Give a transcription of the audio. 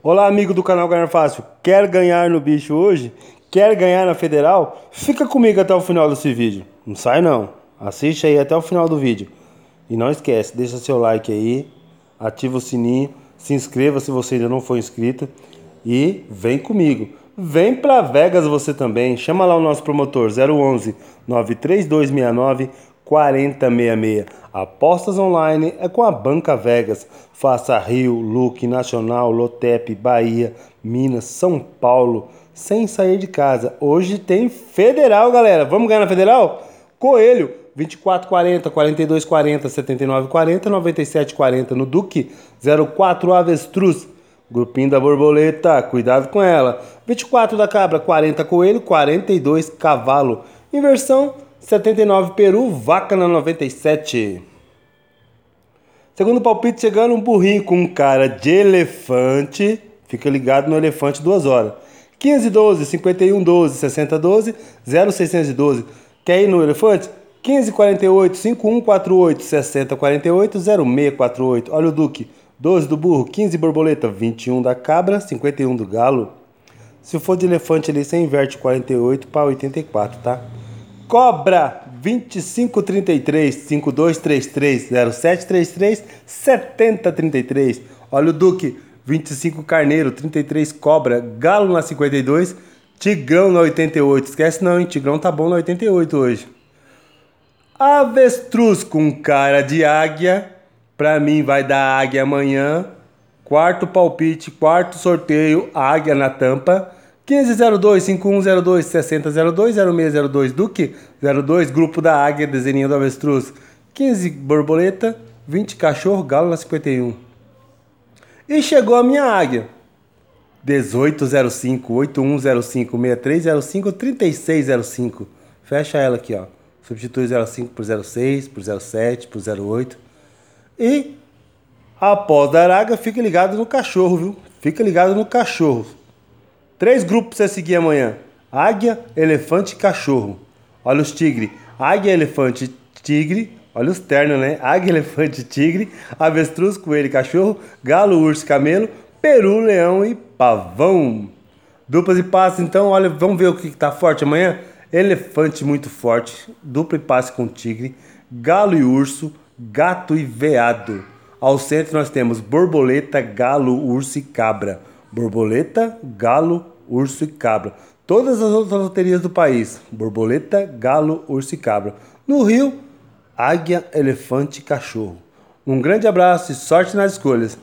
Olá, amigo do canal Ganhar Fácil. Quer ganhar no bicho hoje? Quer ganhar na federal? Fica comigo até o final desse vídeo. Não sai não. Assiste aí até o final do vídeo. E não esquece, deixa seu like aí, ativa o sininho, se inscreva se você ainda não for inscrito e vem comigo. Vem para Vegas você também. Chama lá o nosso promotor 011 93269 4066. Apostas online é com a Banca Vegas. Faça Rio, Luque, Nacional, Lotep, Bahia, Minas, São Paulo, sem sair de casa. Hoje tem Federal, galera. Vamos ganhar na Federal? Coelho, 2440, 4240, 7940, 9740 no Duque, 04 Avestruz. Grupinho da borboleta, cuidado com ela. 24 da cabra, 40 coelho, 42 cavalo. Inversão 79 Peru, vaca na 97. Segundo palpite, chegando um burrinho com cara de elefante. Fica ligado no elefante duas horas. 15 12, 51 12, 60 12, 0612. Quer ir no elefante? 15 48, 51 48, 60 48, 0648. Olha o Duque. 12 do burro, 15 borboleta, 21 da cabra, 51 do galo. Se for de elefante ali, você inverte 48 para 84, tá? Cobra 2533 5233 0733 7033. Olha o Duque 25 Carneiro 33 Cobra, Galo na 52, Tigrão na 88. Esquece não, hein? Tigrão tá bom na 88 hoje. Avestruz com cara de águia. Pra mim vai dar águia amanhã. Quarto palpite, quarto sorteio, águia na tampa. 1502 5102 6002 0602 Duque 02 Grupo da Águia Desenho do Avestruz. 15 Borboleta 20 Cachorro Galo na 51 E chegou a minha águia. 1805 8105 6305 3605 Fecha ela aqui ó. Substitui 05 por 06 por 07 por 08 E após dar águia fica ligado no cachorro viu? Fica ligado no cachorro Três grupos você seguir amanhã: águia, elefante e cachorro. Olha os tigres: águia, elefante, tigre. Olha os ternos, né? Águia, elefante, tigre, avestruz, coelho, cachorro, galo, urso, camelo, peru, leão e pavão. Duplas e passes, então, olha, vamos ver o que tá forte amanhã. Elefante muito forte, dupla e passe com tigre, galo e urso, gato e veado. Ao centro nós temos borboleta, galo, urso e cabra borboleta, galo, urso e cabra. Todas as outras loterias do país: borboleta, galo, urso e cabra. No Rio, águia, elefante e cachorro. Um grande abraço e sorte nas escolhas.